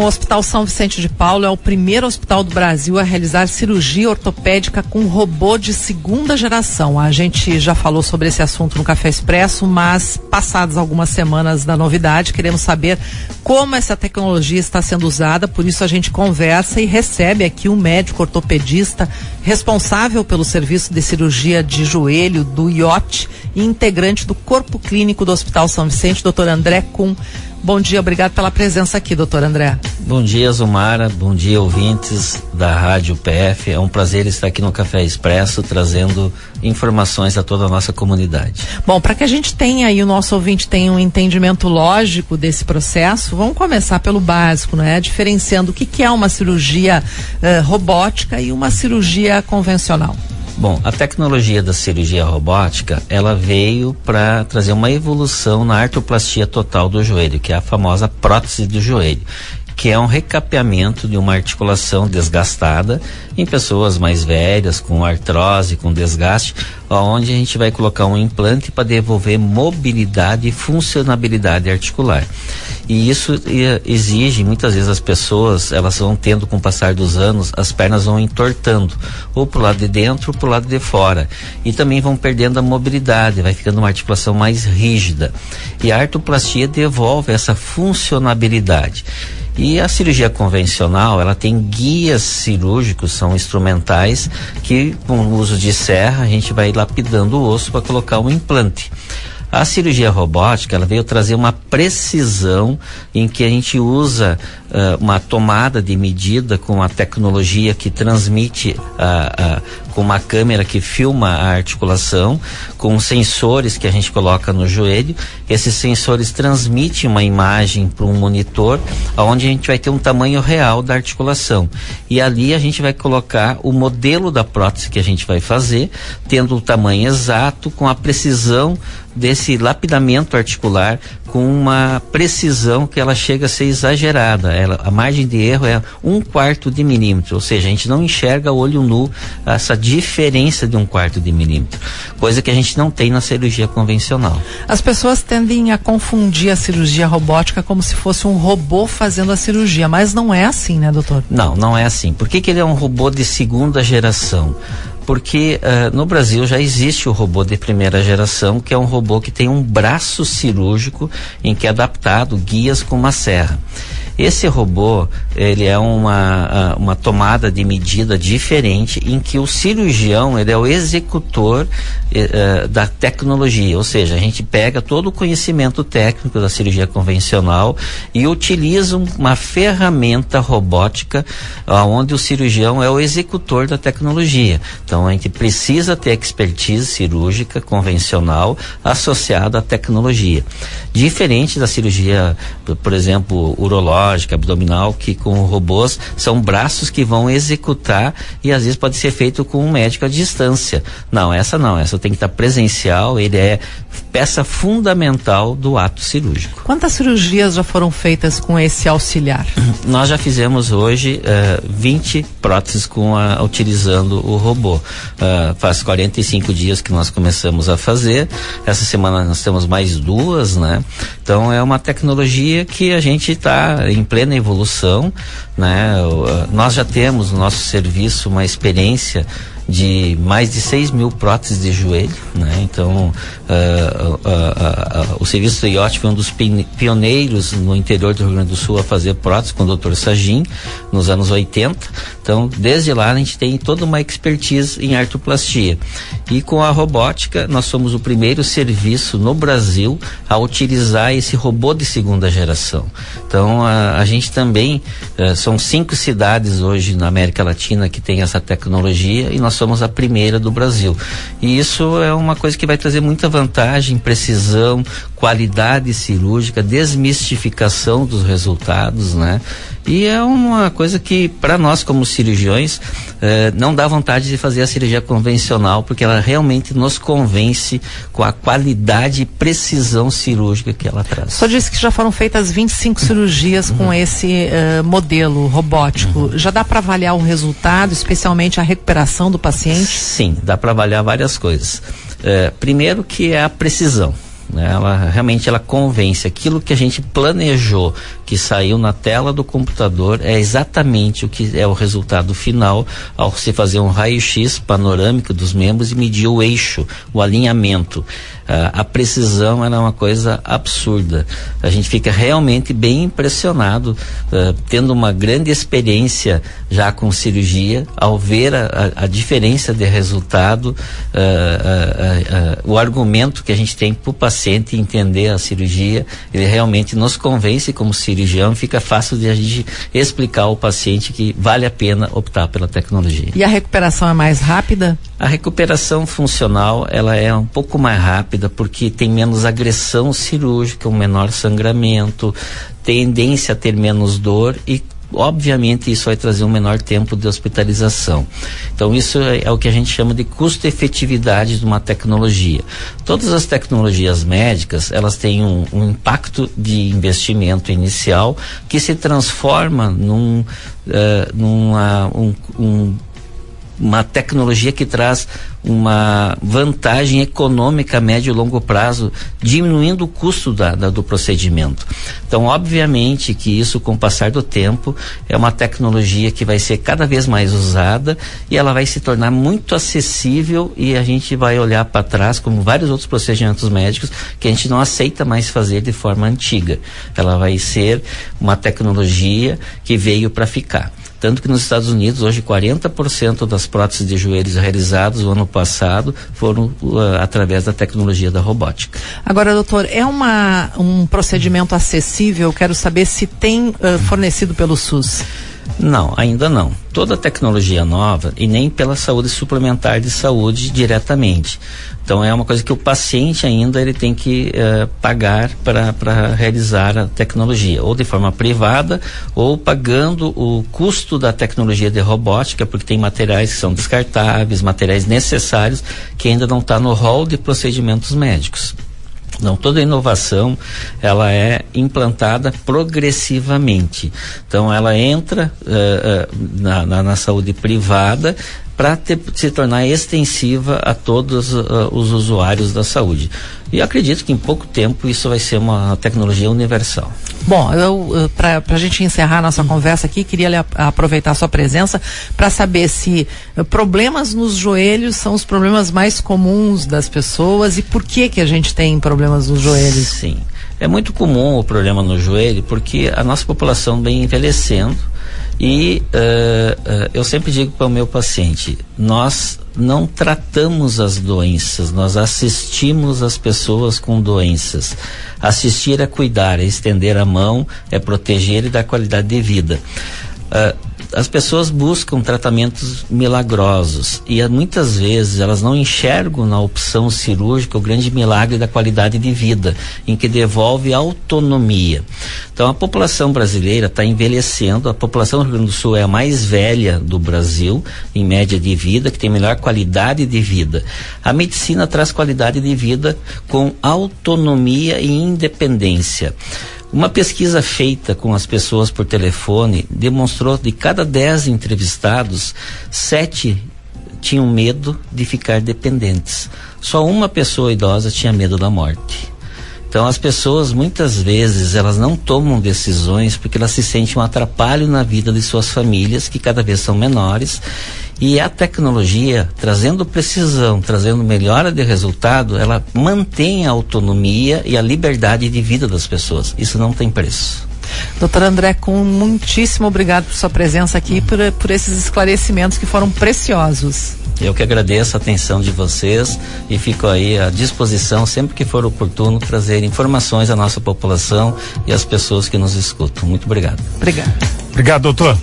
O Hospital São Vicente de Paulo é o primeiro hospital do Brasil a realizar cirurgia ortopédica com robô de segunda geração. A gente já falou sobre esse assunto no Café Expresso, mas passadas algumas semanas da novidade, queremos saber como essa tecnologia está sendo usada. Por isso a gente conversa e recebe aqui um médico ortopedista responsável pelo serviço de cirurgia de joelho do IOT e integrante do corpo clínico do Hospital São Vicente, doutor André Kuhn. Bom dia, obrigado pela presença aqui, doutor André. Bom dia, Zumara. Bom dia, ouvintes da Rádio PF. É um prazer estar aqui no Café Expresso trazendo informações a toda a nossa comunidade. Bom, para que a gente tenha aí, o nosso ouvinte tenha um entendimento lógico desse processo, vamos começar pelo básico, né? Diferenciando o que, que é uma cirurgia uh, robótica e uma cirurgia convencional. Bom, a tecnologia da cirurgia robótica, ela veio para trazer uma evolução na artroplastia total do joelho, que é a famosa prótese do joelho que é um recapeamento de uma articulação desgastada em pessoas mais velhas, com artrose, com desgaste, onde a gente vai colocar um implante para devolver mobilidade e funcionabilidade articular. E isso exige, muitas vezes as pessoas, elas vão tendo com o passar dos anos, as pernas vão entortando, ou para o lado de dentro ou para o lado de fora. E também vão perdendo a mobilidade, vai ficando uma articulação mais rígida. E a artroplastia devolve essa funcionabilidade. E a cirurgia convencional, ela tem guias cirúrgicos, são instrumentais que com o uso de serra a gente vai lapidando o osso para colocar um implante. A cirurgia robótica, ela veio trazer uma precisão em que a gente usa uh, uma tomada de medida com a tecnologia que transmite uh, uh, com uma câmera que filma a articulação, com sensores que a gente coloca no joelho. Esses sensores transmitem uma imagem para um monitor, onde a gente vai ter um tamanho real da articulação. E ali a gente vai colocar o modelo da prótese que a gente vai fazer, tendo o tamanho exato, com a precisão desse lapidamento articular com uma precisão que ela chega a ser exagerada. Ela, a margem de erro é um quarto de milímetro, ou seja, a gente não enxerga olho nu essa diferença de um quarto de milímetro, coisa que a gente não tem na cirurgia convencional. As pessoas tendem a confundir a cirurgia robótica como se fosse um robô fazendo a cirurgia, mas não é assim, né, doutor? Não, não é assim. Por que, que ele é um robô de segunda geração? Porque uh, no Brasil já existe o robô de primeira geração, que é um robô que tem um braço cirúrgico em que é adaptado guias com uma serra. Esse robô, ele é uma, uma tomada de medida diferente em que o cirurgião, ele é o executor uh, da tecnologia, ou seja, a gente pega todo o conhecimento técnico da cirurgia convencional e utiliza uma ferramenta robótica onde o cirurgião é o executor da tecnologia. Então a gente precisa ter expertise cirúrgica convencional associada à tecnologia. Diferente da cirurgia, por exemplo, urológica, ginecológica, abdominal, que com robôs são braços que vão executar e às vezes pode ser feito com um médico à distância. Não, essa não, essa tem que estar presencial, ele é peça fundamental do ato cirúrgico. Quantas cirurgias já foram feitas com esse auxiliar? Nós já fizemos hoje uh, eh, 20 próteses com a, utilizando o robô. Uh, faz 45 dias que nós começamos a fazer. Essa semana nós temos mais duas, né? Então é uma tecnologia que a gente está em plena evolução, né? Nós já temos no nosso serviço uma experiência de mais de 6 mil próteses de joelho, né? Então, uh, uh, uh, o serviço do IOT foi um dos pioneiros no interior do Rio Grande do Sul a fazer próteses com o Dr. Sagim, nos anos 80. Então, desde lá a gente tem toda uma expertise em artroplastia. E com a robótica, nós somos o primeiro serviço no Brasil a utilizar esse robô de segunda geração. Então, a, a gente também, uh, são cinco cidades hoje na América Latina que tem essa tecnologia e nós somos a primeira do Brasil. E isso é uma coisa que vai trazer muita vantagem, precisão, qualidade cirúrgica, desmistificação dos resultados, né? E é uma coisa que, para nós como cirurgiões, eh, não dá vontade de fazer a cirurgia convencional, porque ela realmente nos convence com a qualidade e precisão cirúrgica que ela traz. Só disse que já foram feitas 25 cirurgias uhum. com esse uh, modelo robótico. Uhum. Já dá para avaliar o resultado, especialmente a recuperação do paciente? Sim, dá para avaliar várias coisas. Eh, primeiro que é a precisão Né? Ela realmente ela convence. Aquilo que a gente planejou, que saiu na tela do computador, é exatamente o que é o resultado final ao se fazer um raio-x panorâmico dos membros e medir o eixo, o alinhamento. Uh, a precisão era uma coisa absurda. A gente fica realmente bem impressionado, uh, tendo uma grande experiência já com cirurgia, ao ver a, a, a diferença de resultado, uh, o argumento que a gente tem para o paciente entender a cirurgia, ele realmente nos convence como cirurgião, fica fácil de a gente explicar ao paciente que vale a pena optar pela tecnologia. E a recuperação é mais rápida? A recuperação funcional ela é um pouco mais rápida porque tem menos agressão cirúrgica, um menor sangramento, tendência a ter menos dor e obviamente isso vai trazer um menor tempo de hospitalização. Então isso é, é o que a gente chama de custo-efetividade de uma tecnologia. Todas as tecnologias médicas elas têm um, um impacto de investimento inicial que se transforma num, uh, numa, um, um uma tecnologia que traz uma vantagem econômica a médio e longo prazo, diminuindo o custo da, da, do procedimento. Então, obviamente que isso, com o passar do tempo, é uma tecnologia que vai ser cada vez mais usada e ela vai se tornar muito acessível e a gente vai olhar para trás, como vários outros procedimentos médicos, que a gente não aceita mais fazer de forma antiga. Ela vai ser uma tecnologia que veio para ficar. Tanto que nos Estados Unidos, hoje, 40% das próteses de joelhos realizadas no ano passado foram uh, através da tecnologia da robótica. Agora, doutor, é uma, um procedimento acessível? Quero saber se tem uh, fornecido pelo SUS. Não, ainda não. Toda tecnologia nova e nem pela saúde suplementar de saúde diretamente. Então é uma coisa que o paciente ainda ele tem que uh, pagar para realizar a tecnologia, ou de forma privada, ou pagando o custo da tecnologia de robótica, porque tem materiais que são descartáveis, materiais necessários que ainda não está no rol de procedimentos médicos. Não, toda inovação ela é implantada progressivamente. Então ela entra uh, uh, na, na, na, saúde privada para se tornar extensiva a todos uh, os usuários da saúde. E acredito que em pouco tempo isso vai ser uma tecnologia universal. Bom, eu, para a gente encerrar a nossa conversa aqui, queria aproveitar a sua presença para saber se uh, problemas nos joelhos são os problemas mais comuns das pessoas e por que que a gente tem problemas nos joelhos. Sim, é muito comum o problema no joelho porque a nossa população vem envelhecendo e uh, uh, eu sempre digo para o meu paciente: nós não tratamos as doenças, nós assistimos as pessoas com doenças. Assistir é cuidar, é estender a mão, é proteger e dar qualidade de vida. Uh, as pessoas buscam tratamentos milagrosos e muitas vezes elas não enxergam na opção cirúrgica o grande milagre da qualidade de vida, em que devolve autonomia. Então a população brasileira está envelhecendo, a população do Rio Grande do Sul é a mais velha do Brasil, em média de vida, que tem melhor qualidade de vida. A medicina traz qualidade de vida com autonomia e independência. Uma pesquisa feita com as pessoas por telefone demonstrou de cada dez entrevistados, sete tinham medo de ficar dependentes. Só uma pessoa idosa tinha medo da morte. Então as pessoas muitas vezes elas não tomam decisões porque elas se sentem um atrapalho na vida de suas famílias que cada vez são menores e a tecnologia, trazendo precisão, trazendo melhora de resultado, ela mantém a autonomia e a liberdade de vida das pessoas. Isso não tem preço. Doutor André com muitíssimo obrigado por sua presença aqui e por, por esses esclarecimentos que foram preciosos. Eu que agradeço a atenção de vocês e fico aí à disposição sempre que for oportuno trazer informações à nossa população e às pessoas que nos escutam. Muito obrigado. Obrigado. Obrigado, doutor.